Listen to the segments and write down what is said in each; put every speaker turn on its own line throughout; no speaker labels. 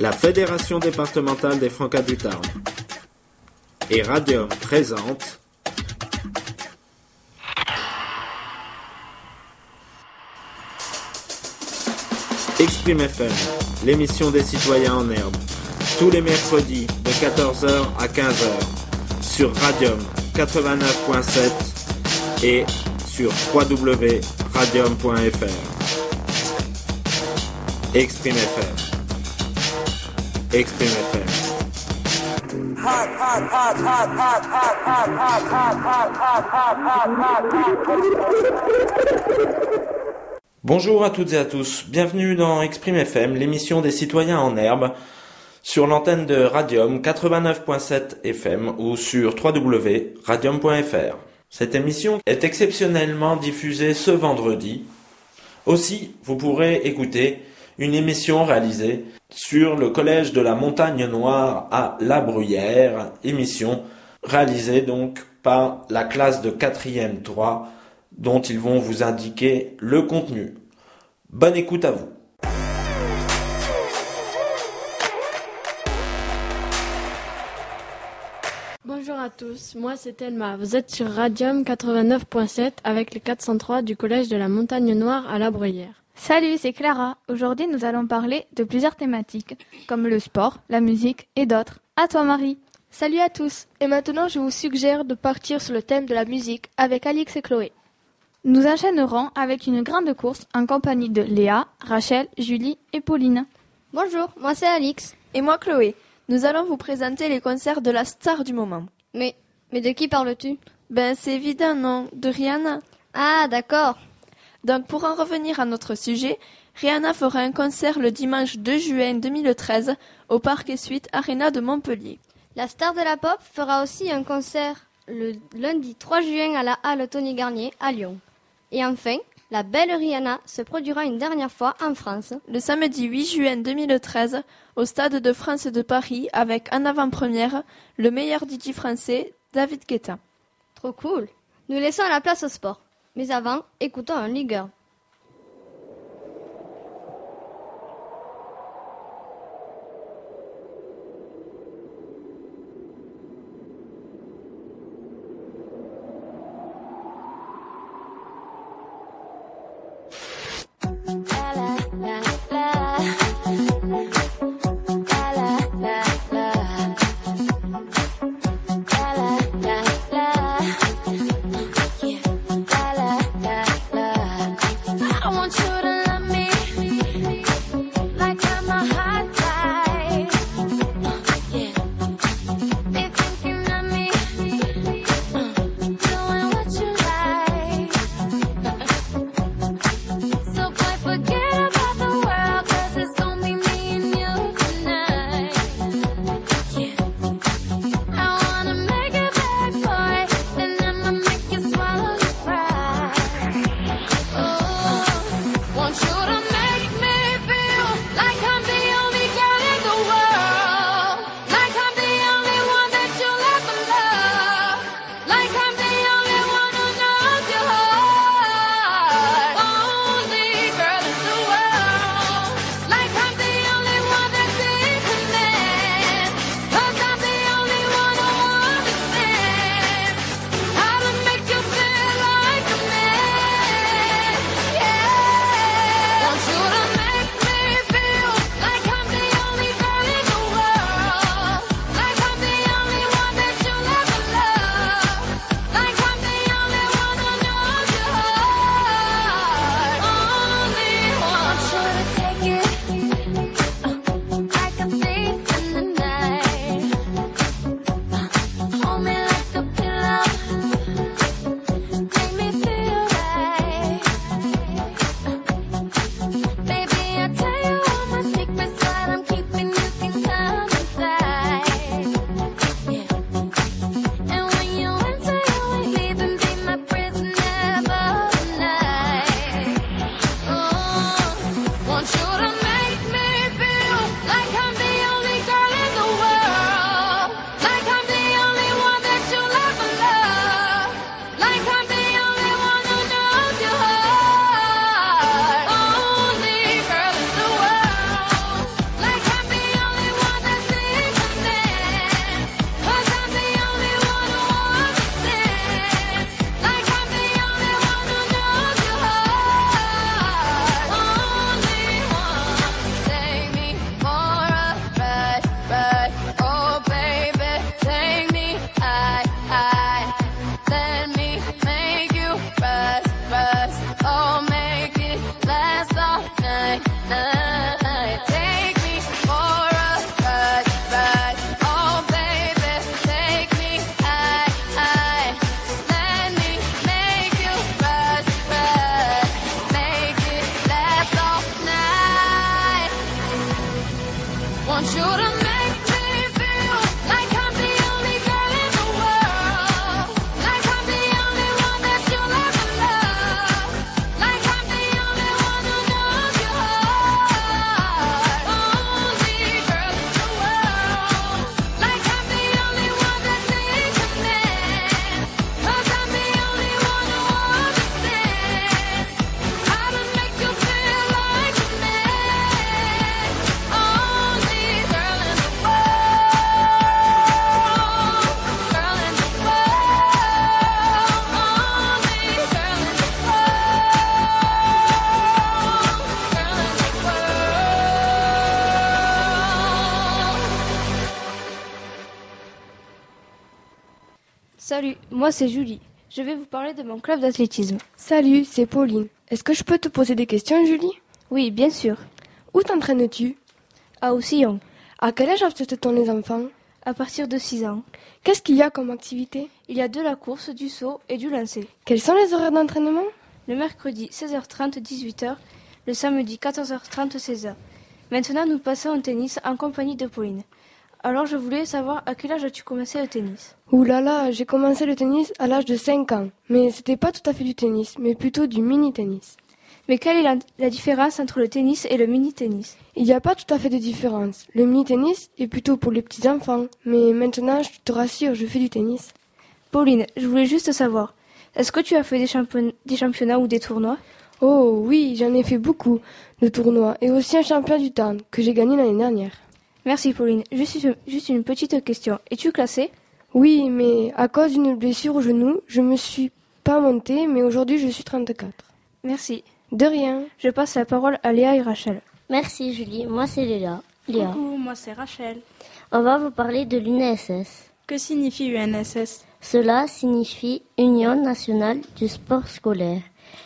la Fédération départementale des Francas du Tarn et Radium présente Exprime FM, l'émission des citoyens en herbe, tous les mercredis de 14h à 15h sur Radium 89.7 et sur www.radium.fr. Exprime FM. Exprime FM. Bonjour à toutes et à tous, bienvenue dans Exprime FM, l'émission des citoyens en herbe, sur l'antenne de Radium 89.7 FM ou sur www.radium.fr. Cette émission est exceptionnellement diffusée ce vendredi. Aussi, vous pourrez écouter une émission réalisée sur le collège de la Montagne Noire à La Bruyère, émission réalisée donc par la classe de 4e 3 dont ils vont vous indiquer le contenu. Bonne écoute à vous.
Bonjour à tous, moi c'est Thelma. Vous êtes sur Radium 89.7 avec les 403 du collège de la Montagne Noire à La Bruyère.
Salut, c'est Clara. Aujourd'hui, nous allons parler de plusieurs thématiques, comme le sport, la musique et d'autres. À toi, Marie.
Salut à tous. Et maintenant, je vous suggère de partir sur le thème de la musique avec Alix et Chloé.
Nous enchaînerons avec une grande course en compagnie de Léa, Rachel, Julie et Pauline.
Bonjour, moi c'est Alix.
Et moi Chloé. Nous allons vous présenter les concerts de la star du moment.
Mais, mais de qui parles-tu?
Ben c'est évident, non De Rihanna.
Ah, d'accord.
Donc pour en revenir à notre sujet, Rihanna fera un concert le dimanche 2 juin 2013 au Parc et Suite Arena de Montpellier.
La star de la pop fera aussi un concert le lundi 3 juin à la Halle Tony Garnier à Lyon. Et enfin, la belle Rihanna se produira une dernière fois en France.
Le samedi 8 juin 2013 au Stade de France de Paris avec en avant-première le meilleur DJ français, David Guetta.
Trop cool. Nous laissons la place au sport. Mais avant, écoutons un ligueur.
want you to moi c'est Julie. Je vais vous parler de mon club d'athlétisme.
Salut, c'est Pauline. Est-ce que je peux te poser des questions, Julie?
Oui, bien sûr.
Où t'entraînes-tu?
À Oussillon,
À quel âge acceptent-on les enfants?
À partir de 6 ans.
Qu'est-ce qu'il y a comme activité?
Il y a de la course, du saut et du lancer.
Quels sont les horaires d'entraînement?
Le mercredi 16h30 18h, le samedi 14h30 16h. Maintenant nous passons au tennis en compagnie de Pauline. Alors je voulais savoir à quel âge as-tu commencé le tennis?
Ouh là là, j'ai commencé le tennis à l'âge de 5 ans. Mais c'était pas tout à fait du tennis, mais plutôt du mini-tennis.
Mais quelle est la, la différence entre le tennis et le mini-tennis?
Il n'y a pas tout à fait de différence. Le mini-tennis est plutôt pour les petits enfants, mais maintenant, je te rassure, je fais du tennis.
Pauline, je voulais juste savoir, est-ce que tu as fait des, champion- des championnats ou des tournois?
Oh oui, j'en ai fait beaucoup de tournois et aussi un champion du temps que j'ai gagné l'année dernière.
Merci Pauline. Juste, juste une petite question. Es-tu classée?
Oui, mais à cause d'une blessure au genou, je me suis pas montée, mais aujourd'hui je suis 34.
Merci.
De rien.
Je passe la parole à Léa et Rachel.
Merci Julie, moi c'est Léa. Léa.
Coucou, moi c'est Rachel.
On va vous parler de l'UNSS.
Que signifie UNSS
Cela signifie Union nationale du sport scolaire.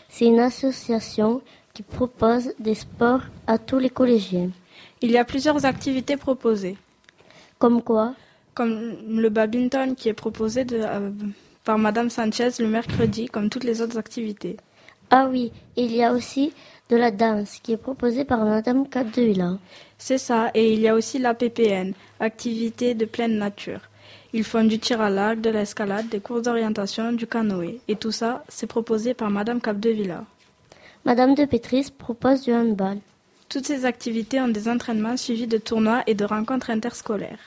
C'est une association qui propose des sports à tous les collégiens.
Il y a plusieurs activités proposées,
Comme quoi
comme le badminton qui est proposé de- euh, par Madame Sanchez le mercredi, comme toutes les autres activités.
Ah oui, il y a aussi de la danse qui est proposée par Madame Capdevila.
C'est ça, et il y a aussi la PPN, activité de pleine nature. Ils font du tir à l'arc, de l'escalade, des courses d'orientation, du canoë. Et tout ça, c'est proposé par Madame Capdevila.
Madame de Pétris propose du handball.
Toutes ces activités ont des entraînements suivis de tournois et de rencontres interscolaires.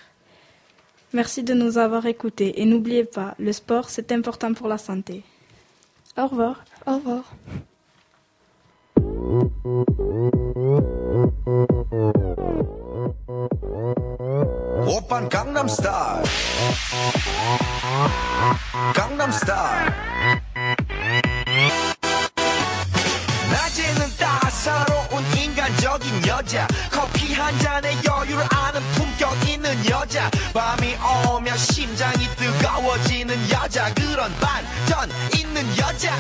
Merci de nous avoir écoutés et n'oubliez pas, le sport, c'est important pour la santé. Au revoir.
Au revoir.
여자. 커피 한 잔에 여유를 아는 품격 있는 여자. 밤이 오면 심장이 뜨거워지는 여자. 그런 반전 있는 여자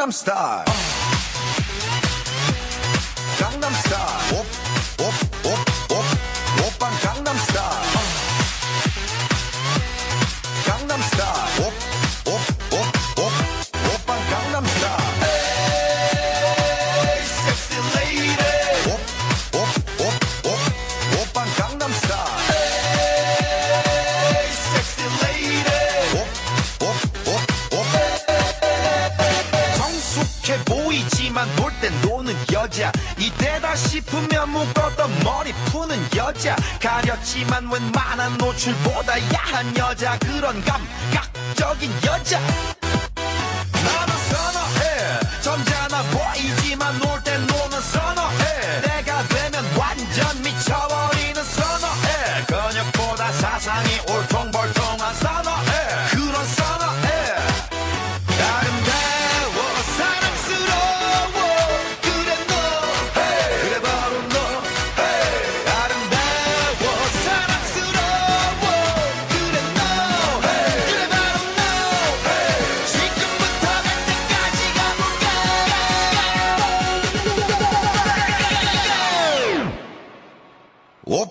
Gangnam Style. 노출보다 야한 여자. 그런 감각적인 여자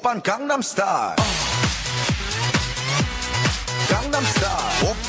on Gangnam Style. Gangnam Style.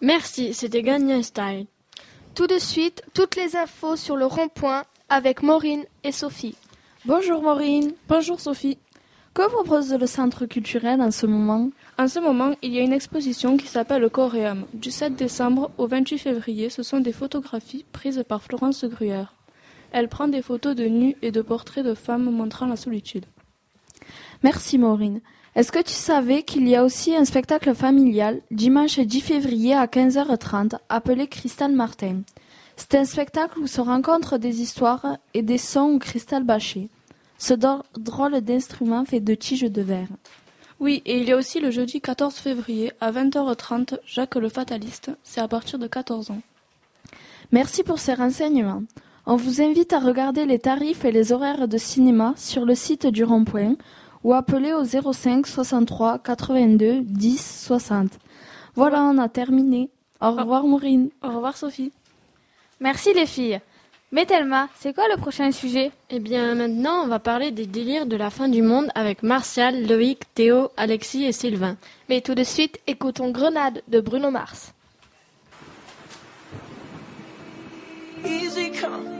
Merci, c'était Gangnam Style.
Tout de suite, toutes les infos sur le rond-point avec Maureen et Sophie.
Bonjour Maureen. Bonjour Sophie. Que propose le centre culturel en ce moment?
En ce moment, il y a une exposition qui s'appelle le Coréum. Du 7 décembre au 28 février, ce sont des photographies prises par Florence Gruyère. Elle prend des photos de nus et de portraits de femmes montrant la solitude.
Merci Maureen. Est-ce que tu savais qu'il y a aussi un spectacle familial dimanche 10 février à 15h30 appelé Cristal Martin? C'est un spectacle où se rencontrent des histoires et des sons au cristal bâché. Ce drôle d'instrument fait de tiges de verre.
Oui, et il y a aussi le jeudi 14 février à 20h30, Jacques le Fataliste. C'est à partir de 14 ans.
Merci pour ces renseignements. On vous invite à regarder les tarifs et les horaires de cinéma sur le site du rond-point ou appeler au 05 63 82 10 60. Voilà, on a terminé. Au revoir Maureen.
Au revoir Sophie.
Merci les filles. Mais Thelma, c'est quoi le prochain sujet?
Eh bien, maintenant, on va parler des délires de la fin du monde avec Martial, Loïc, Théo, Alexis et Sylvain.
Mais tout de suite, écoutons Grenade de Bruno Mars.
Easy come,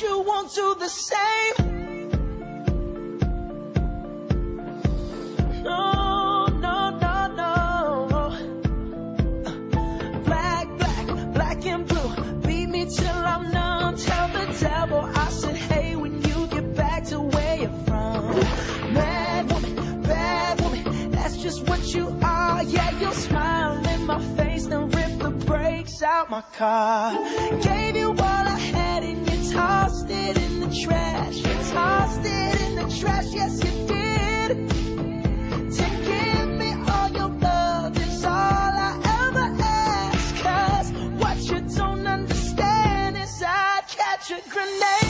You won't do the same. No, no, no, no. Black, black, black and blue. Beat me till I'm numb. Tell the devil I said, hey, when you get back to where you're from. Mad woman, bad woman, that's just what you are. Yeah, you'll smile in my face, then rip the brakes out my car. Gave you tossed it in the trash. You tossed it in the trash, yes, you did. To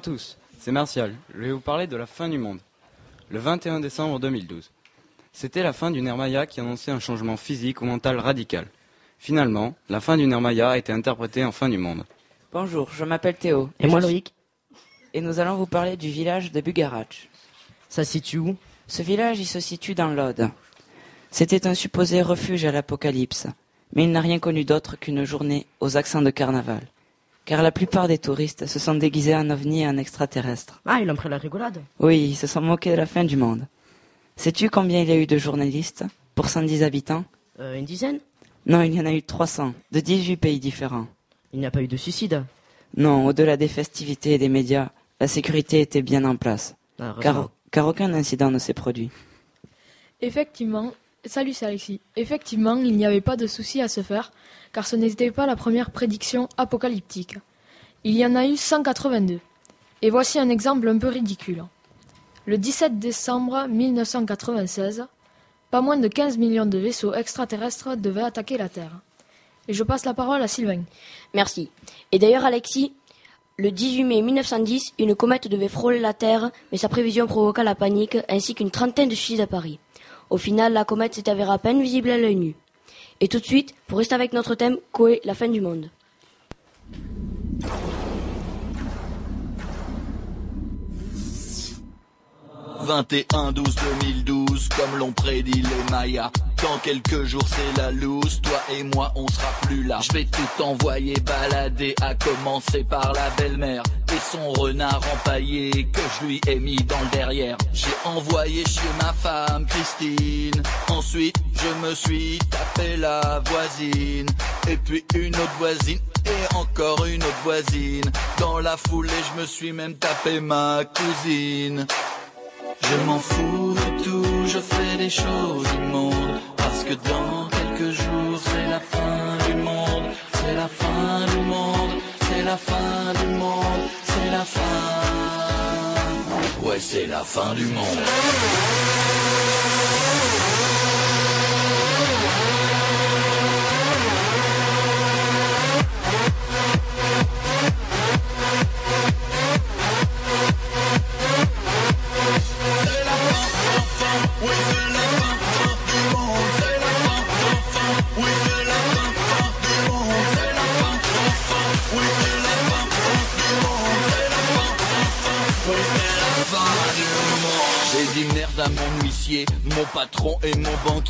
à tous, c'est Martial. Je vais vous parler de la fin du monde. Le 21 décembre 2012. C'était la fin d'une ère Maya qui annonçait un changement physique ou mental radical. Finalement, la fin d'une ère Maya a été interprétée en fin du monde.
Bonjour, je m'appelle Théo.
Et moi
je-
Loïc.
Et nous allons vous parler du village de Bugarach.
Ça se situe où?
Ce village, il se situe dans l'Aude. C'était un supposé refuge à l'apocalypse, mais il n'a rien connu d'autre qu'une journée aux accents de carnaval. Car la plupart des touristes se sont déguisés en ovni et en extraterrestres.
Ah, ils ont pris la rigolade.
Oui, ils se sont moqués de la fin du monde. Sais-tu combien il y a eu de journalistes pour 110 habitants?
Euh, une dizaine?
Non, il y en a eu 300, de 18 pays différents.
Il n'y a pas eu de suicide.
Non, au-delà des festivités et des médias, la sécurité était bien en place.
Ah,
car, car aucun incident ne s'est produit.
Effectivement, salut c'est Alexis. Effectivement, il n'y avait pas de souci à se faire, car ce n'était pas la première prédiction apocalyptique. Il y en a eu 182. Et voici un exemple un peu ridicule. Le 17 décembre 1996, pas moins de 15 millions de vaisseaux extraterrestres devaient attaquer la Terre. Et je passe la parole à Sylvain.
Merci. Et d'ailleurs, Alexis, le 18 mai 1910, une comète devait frôler la Terre, mais sa prévision provoqua la panique ainsi qu'une trentaine de suicides à Paris. Au final, la comète s'est avérée à peine visible à l'œil nu. Et tout de suite, pour rester avec notre thème, Koé, la fin du monde.
21 12 2012 comme l'ont prédit les Mayas dans quelques jours c'est la loose. Toi et moi on sera plus là. Je vais tout envoyer balader à commencer par la belle-mère. Et son renard empaillé que je lui ai mis dans le derrière. J'ai envoyé chez ma femme Christine. Ensuite je me suis tapé la voisine. Et puis une autre voisine et encore une autre voisine. Dans la foulée je me suis même tapé ma cousine. Je m'en fous tout, je fais des choses immondes Parce que dans quelques jours c'est la fin du monde. C'est la fin du monde, c'est la fin du monde. C'est la fin. Ouais c'est la fin du monde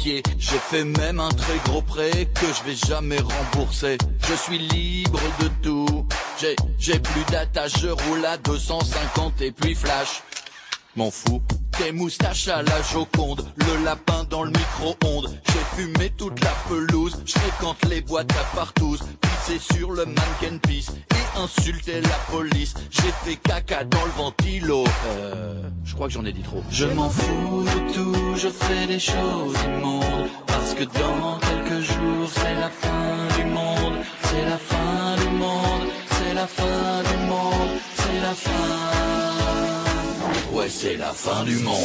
J'ai fait même un très gros prêt que je vais jamais rembourser. Je suis libre de tout. J'ai, plus d'attache, je roule à 250 et puis flash. M'en fous. Tes moustaches à la Joconde, le lapin dans le micro-ondes. J'ai fumé toute la pelouse, je fréquente les boîtes à partous. Pissé sur le mannequin piece et insulté la police. J'ai fait caca dans le ventilo. Euh, je crois que j'en ai dit trop. Je m'en fous de tout, je fais des choses immondes. Parce que dans quelques jours, c'est la fin du monde. C'est la fin du monde, c'est la fin du monde, c'est la fin. Ouais, c'est la fin du monde.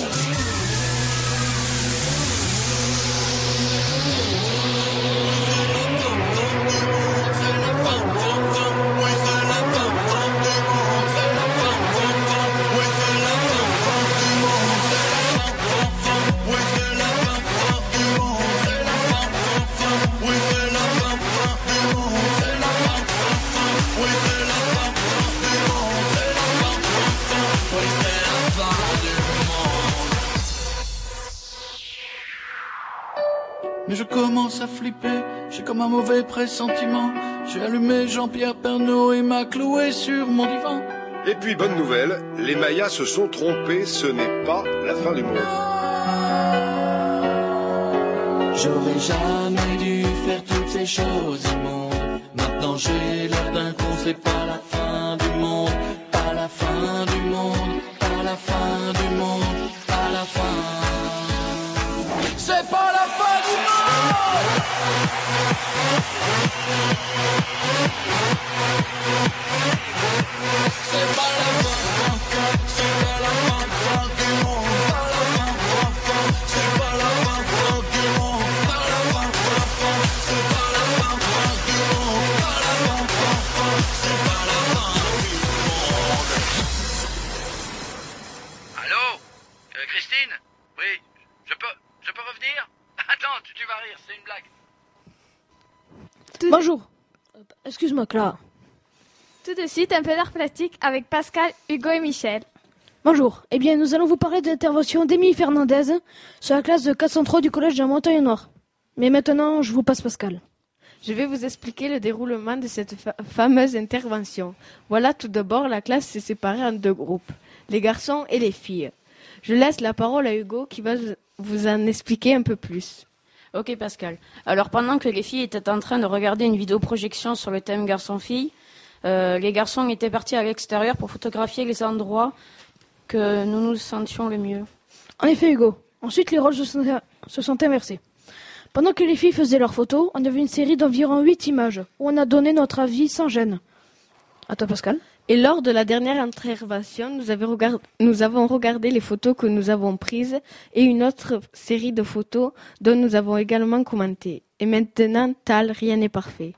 Mais je commence à flipper, j'ai comme un mauvais pressentiment. J'ai allumé Jean-Pierre Pernaut et m'a cloué sur mon divan.
Et puis, bonne nouvelle, les Mayas se sont trompés, ce n'est pas la fin du monde.
J'aurais jamais dû faire toutes ces choses immondes. Maintenant j'ai l'air d'un con, c'est pas la fin du monde. Pas la fin du monde, pas la fin du monde, pas la fin. C'est pas la fin du monde! C'est pas
Tout de suite, un peu d'art plastique avec Pascal, Hugo et Michel.
Bonjour. Eh bien, nous allons vous parler de l'intervention d'Émilie Fernandez sur la classe de 403 du collège de la Montagne Noire. Mais maintenant, je vous passe Pascal.
Je vais vous expliquer le déroulement de cette fa- fameuse intervention. Voilà tout d'abord, la classe s'est séparée en deux groupes, les garçons et les filles. Je laisse la parole à Hugo qui va vous en expliquer un peu plus.
Ok Pascal. Alors pendant que les filles étaient en train de regarder une vidéo projection sur le thème garçon-fille, euh, les garçons étaient partis à l'extérieur pour photographier les endroits que nous nous sentions le mieux.
En effet, Hugo. Ensuite, les rôles se sont, inversés. Pendant que les filles faisaient leurs photos, on a vu une série d'environ 8 images où on a donné notre avis sans gêne. À toi, Pascal.
Et lors de la dernière intervention, nous, avons regardé les photos que nous avons prises et une autre série de photos dont nous avons également commenté. Et maintenant, Tal, rien n'est parfait.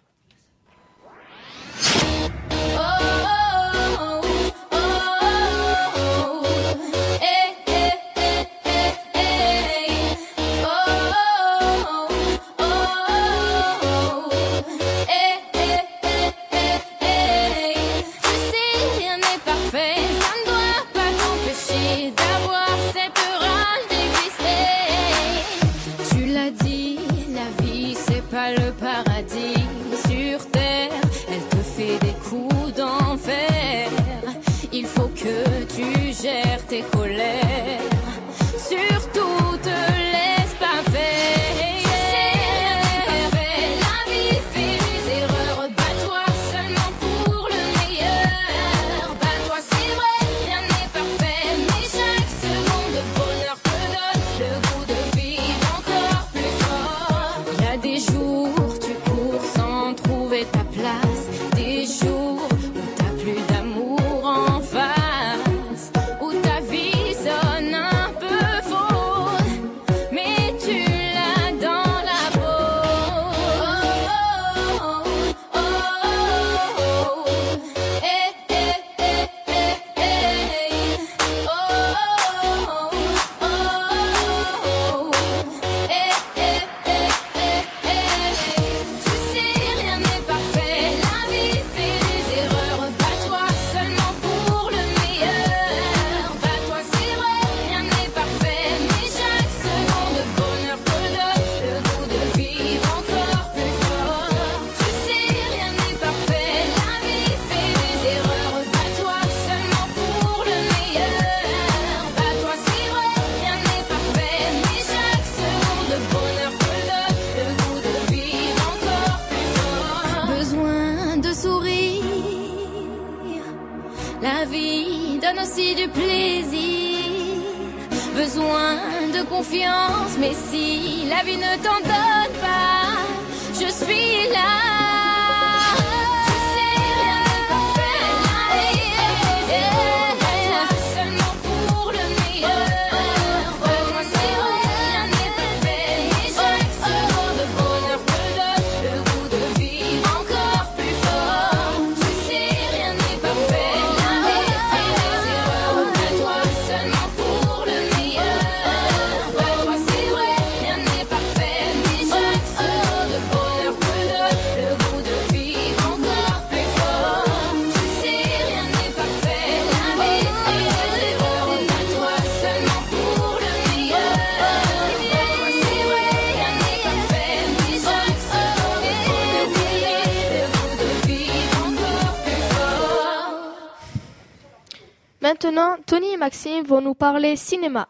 Maxime vont nous parler cinéma.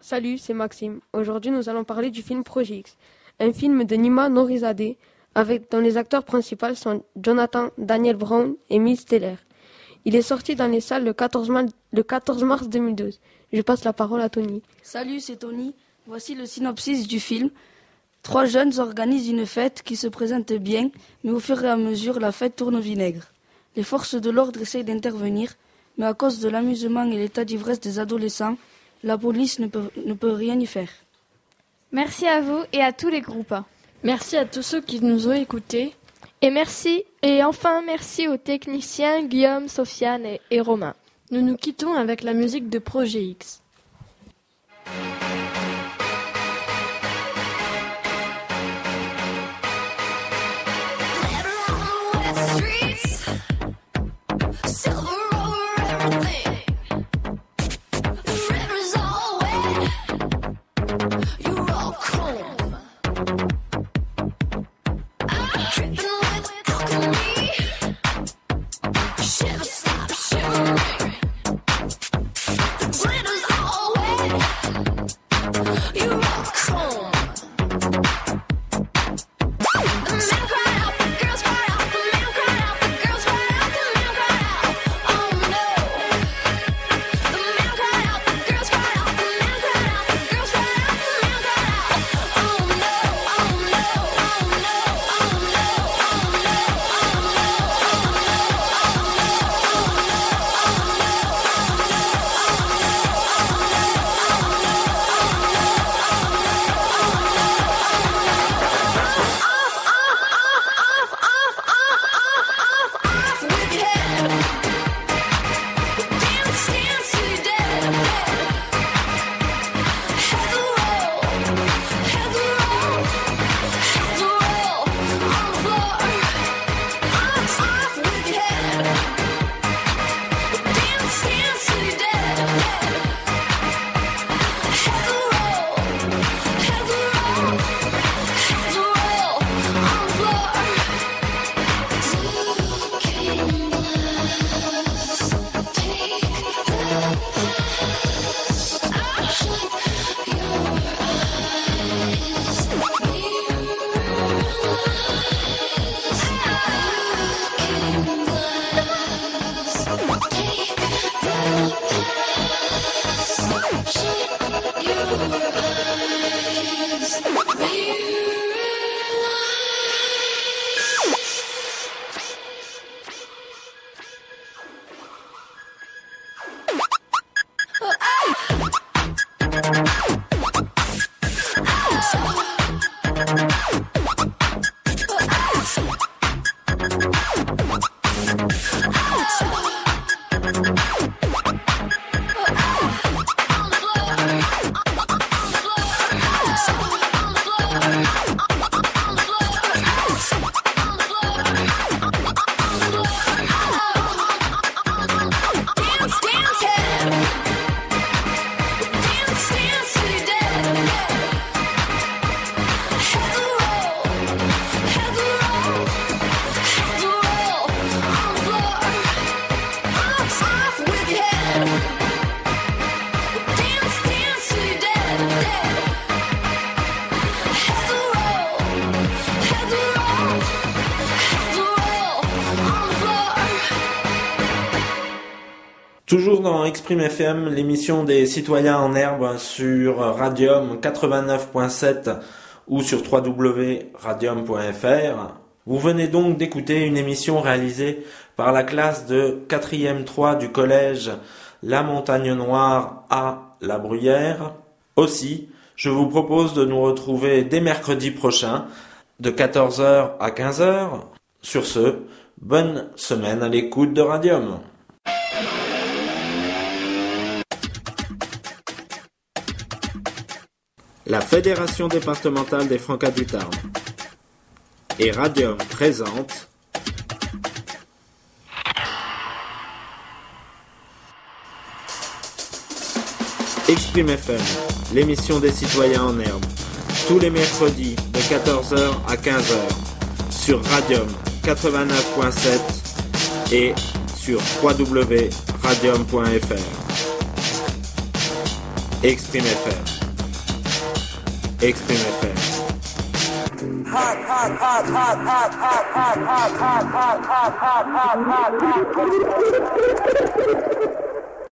Salut, c'est Maxime. Aujourd'hui, nous allons parler du film Projet X, un film de Nima Nourizadeh, avec dont les acteurs principaux sont Jonathan Daniel Brown et Miles Teller. Il est sorti dans les salles le 14, ma- le 14 mars 2012. Je passe la parole à Tony.
Salut, c'est Tony. Voici le synopsis du film. Trois jeunes organisent une fête qui se présente bien, mais au fur et à mesure, la fête tourne au vinaigre. Les forces de l'ordre essayent d'intervenir, mais à cause de l'amusement et l'état d'ivresse des adolescents, la police ne peut, ne peut rien y faire.
Merci à vous et à tous les groupes.
Merci à tous ceux qui nous ont écoutés.
Et merci, et enfin merci aux techniciens Guillaume, Sofiane et, et Romain.
Nous nous quittons avec la musique de Projet X. Thank. FM, l'émission des citoyens en herbe sur Radium 89.7 ou sur www.radium.fr. Vous venez donc d'écouter une émission réalisée par la classe de 4e 3 du collège La Montagne Noire à La Bruyère. Aussi, je vous propose de nous retrouver dès mercredi prochain de 14h à 15h. Sur ce, bonne semaine à l'écoute de Radium. La Fédération départementale des Francas du et Radium présente Exprime FM, l'émission des citoyens en herbe, tous les mercredis de 14h à 15h sur Radium 89.7 et sur www.radium.fr. Exprime FM. Extreme FM.